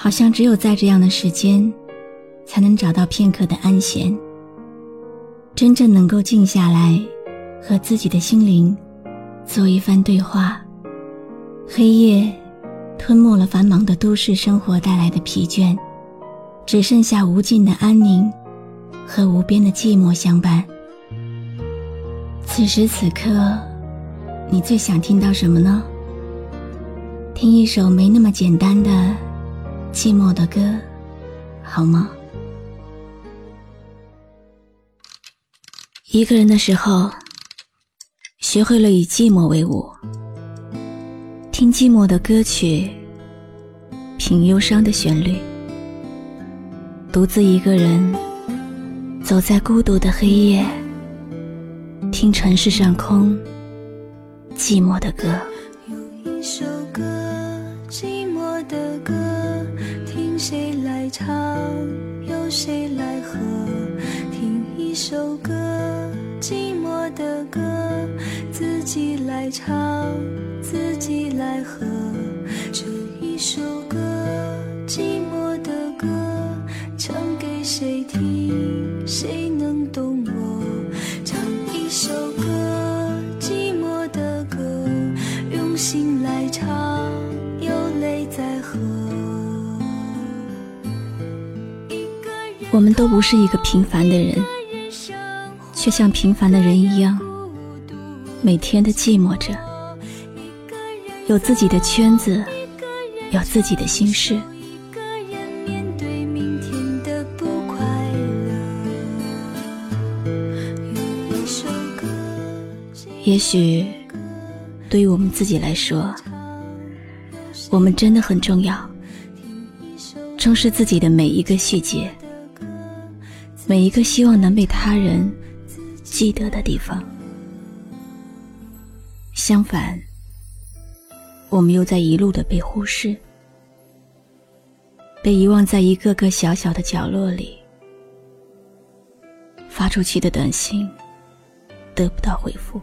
好像只有在这样的时间，才能找到片刻的安闲，真正能够静下来，和自己的心灵做一番对话。黑夜吞没了繁忙的都市生活带来的疲倦，只剩下无尽的安宁和无边的寂寞相伴。此时此刻，你最想听到什么呢？听一首没那么简单的。寂寞的歌，好吗？一个人的时候，学会了以寂寞为伍，听寂寞的歌曲，品忧伤的旋律，独自一个人走在孤独的黑夜，听城市上空寂寞的歌。唱，有谁来和？听一首歌，寂寞的歌，自己来唱，自己来和。这一首歌，寂寞的歌，唱给谁听？谁能懂我们都不是一个平凡的人，却像平凡的人一样，每天的寂寞着，有自己的圈子，有自己的心事。也许，对于我们自己来说，我们真的很重要，重视自己的每一个细节。每一个希望能被他人记得的地方，相反，我们又在一路的被忽视，被遗忘在一个个小小的角落里。发出去的短信得不到回复，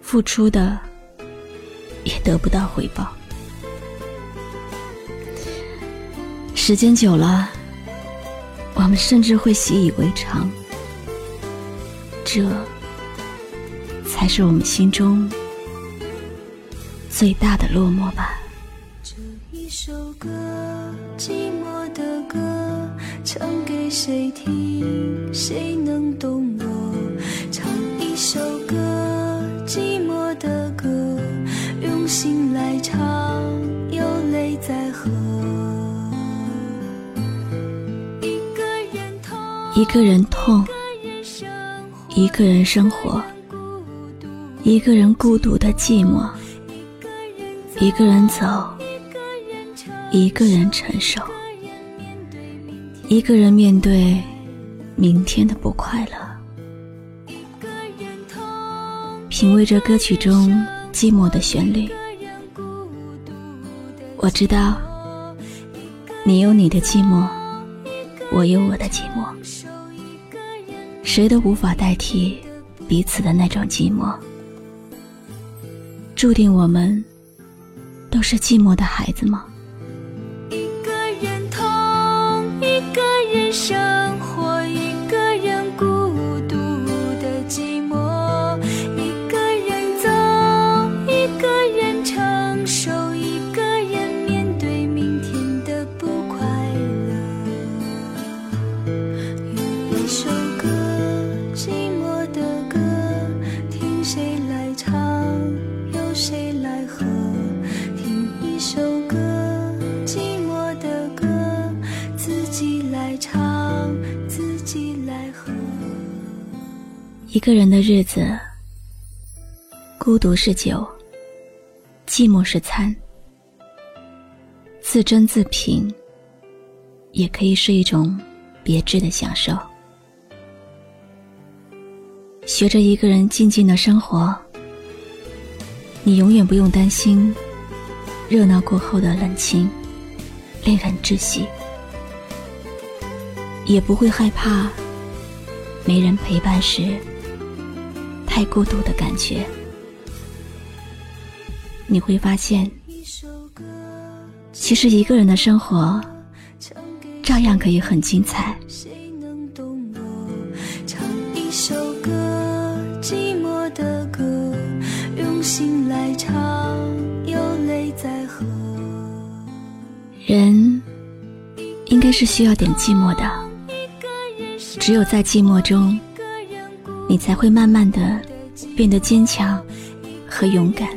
付出的也得不到回报。时间久了。我们甚至会习以为常，这才是我们心中最大的落寞吧。这一首歌，寂寞的歌，唱给谁听？谁能懂我？唱一首歌，寂寞的歌，用心来唱，一个人痛，一个人生活，一个人孤独的寂寞，一个人走，一个人承受，一个人面对明天的不快乐，品味着歌曲中寂寞的旋律。我知道，你有你的寂寞，我有我的寂寞。谁都无法代替彼此的那种寂寞。注定我们都是寂寞的孩子吗？一个人痛一个人生活一个人孤独的寂寞。一个人走一个人承受一个人面对明天的不快乐。有一首歌一个人的日子，孤独是酒，寂寞是餐，自斟自品，也可以是一种别致的享受。学着一个人静静的生活，你永远不用担心热闹过后的冷清，令人窒息，也不会害怕没人陪伴时太孤独的感觉。你会发现，其实一个人的生活照样可以很精彩。人应该是需要点寂寞的，只有在寂寞中，你才会慢慢的变得坚强和勇敢。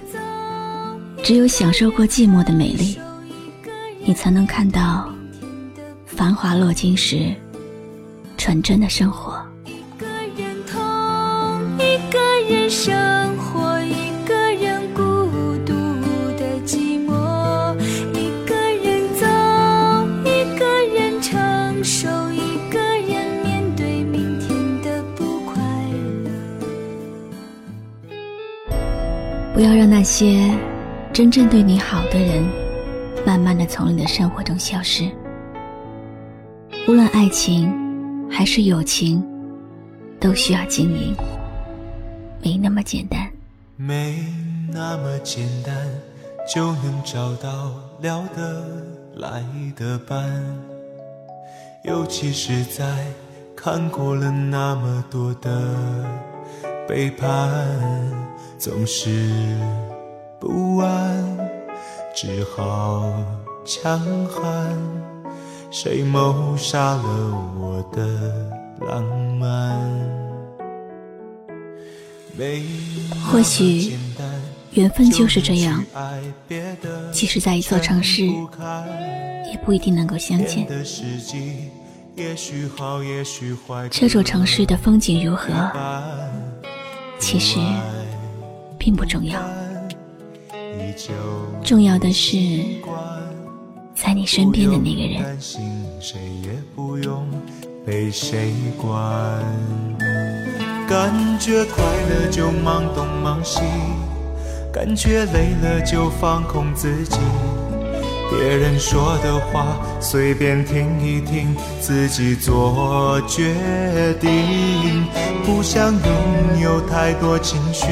只有享受过寂寞的美丽，你才能看到繁华落尽时纯真的生活。一个人痛，一个人生。不要让那些真正对你好的人，慢慢的从你的生活中消失。无论爱情还是友情，都需要经营，没那么简单。没那么简单就能找到聊得来的伴，尤其是在看过了那么多的背叛。总是不安，只好强悍。谁谋杀了我的浪漫？或许缘分就是这样，即使在一座城市，也不一定能够相见。这座城市的风景如何？其实。并不重要，重要的是在你身边的那个人。感觉快乐就忙东忙西，感觉累了就放空自己。别人说的话随便听一听，自己做决定。不想拥有太多情绪。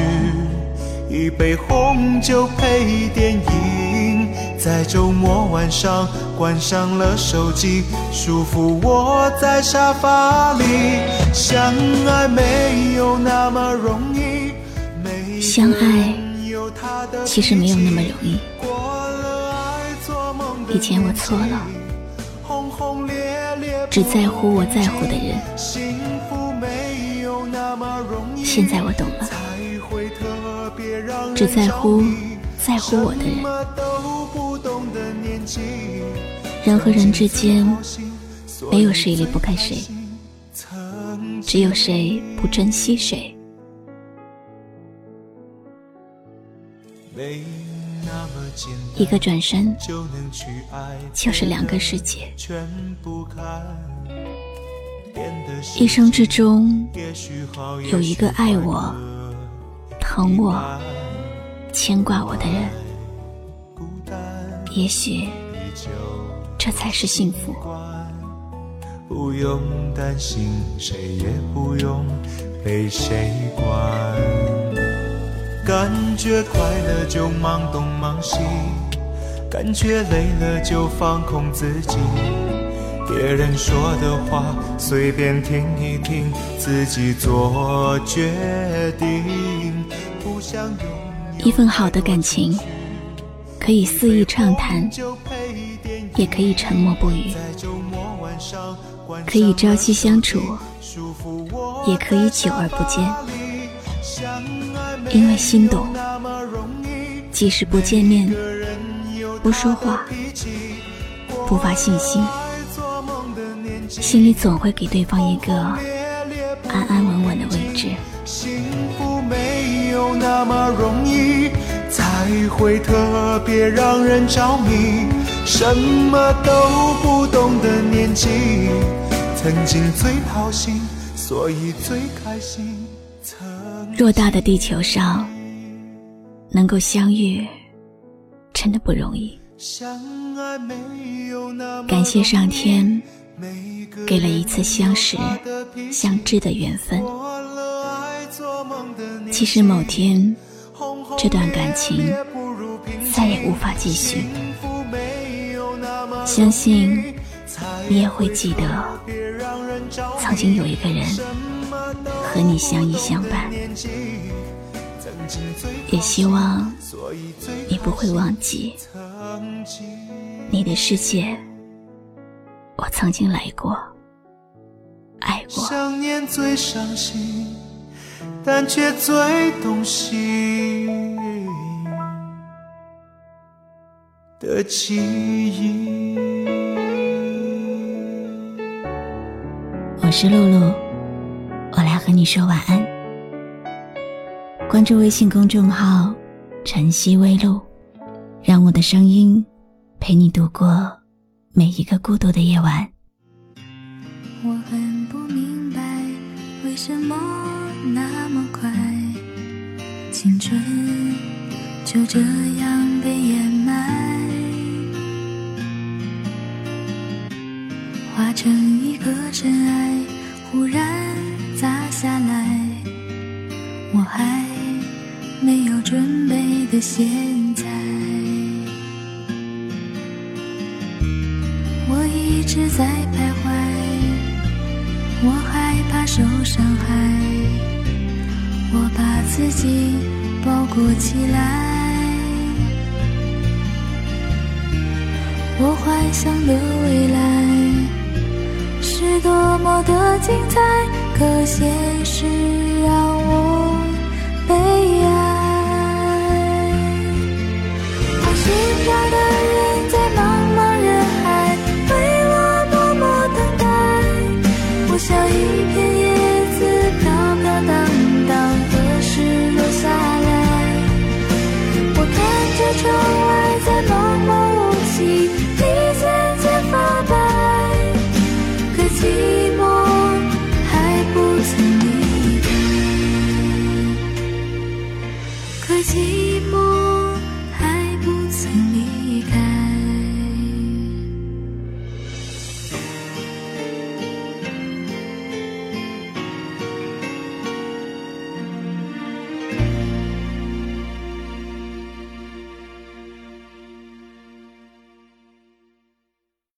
一杯红酒配电影，在周末晚上关上了手机，舒服窝在沙发里。相爱没有那么容易，相爱其实没有那么容易。以前我错了，只在乎我在乎的人。现在我懂了。只在乎在乎我的人，人和人之间没有谁离不开谁，只有谁不珍惜谁。一个转身，就是两个世界。一生之中，有一个爱我。疼我、牵挂我的人，也许这才是幸福。不用担心，谁也不用被谁管。感觉快乐就忙东忙西，感觉累了就放空自己。别人说的话随便听一听，自己做决定。不想有一份好的感情，可以肆意畅谈，也可以沉默不语；可以朝夕相处，也可以久而不见。因为心懂，即使不见面、不说话、不发信息，心里总会给对方一个安安稳稳的位置。那么容易，才会特别让人着迷。什么都不懂的年纪，曾经最掏心，所以最开心。偌大的地球上，能够相遇，真的不容易。感谢上天，给了一次相识、相知的缘分。其实某天，这段感情再也无法继续。相信你也会记得，曾经有一个人和你相依相伴。也希望你不会忘记，你的世界，我曾经来过，爱过。想念最伤心，但却最动心的记忆。我是露露，和你说晚安。关注微信公众号“晨曦微露”，让我的声音陪你度过每一个孤独的夜晚。我很不明白，为什么那么快，青春就这样一直在徘徊，我害怕受伤害，我把自己包裹起来，我幻想的未来是多么的精彩，可现实让我。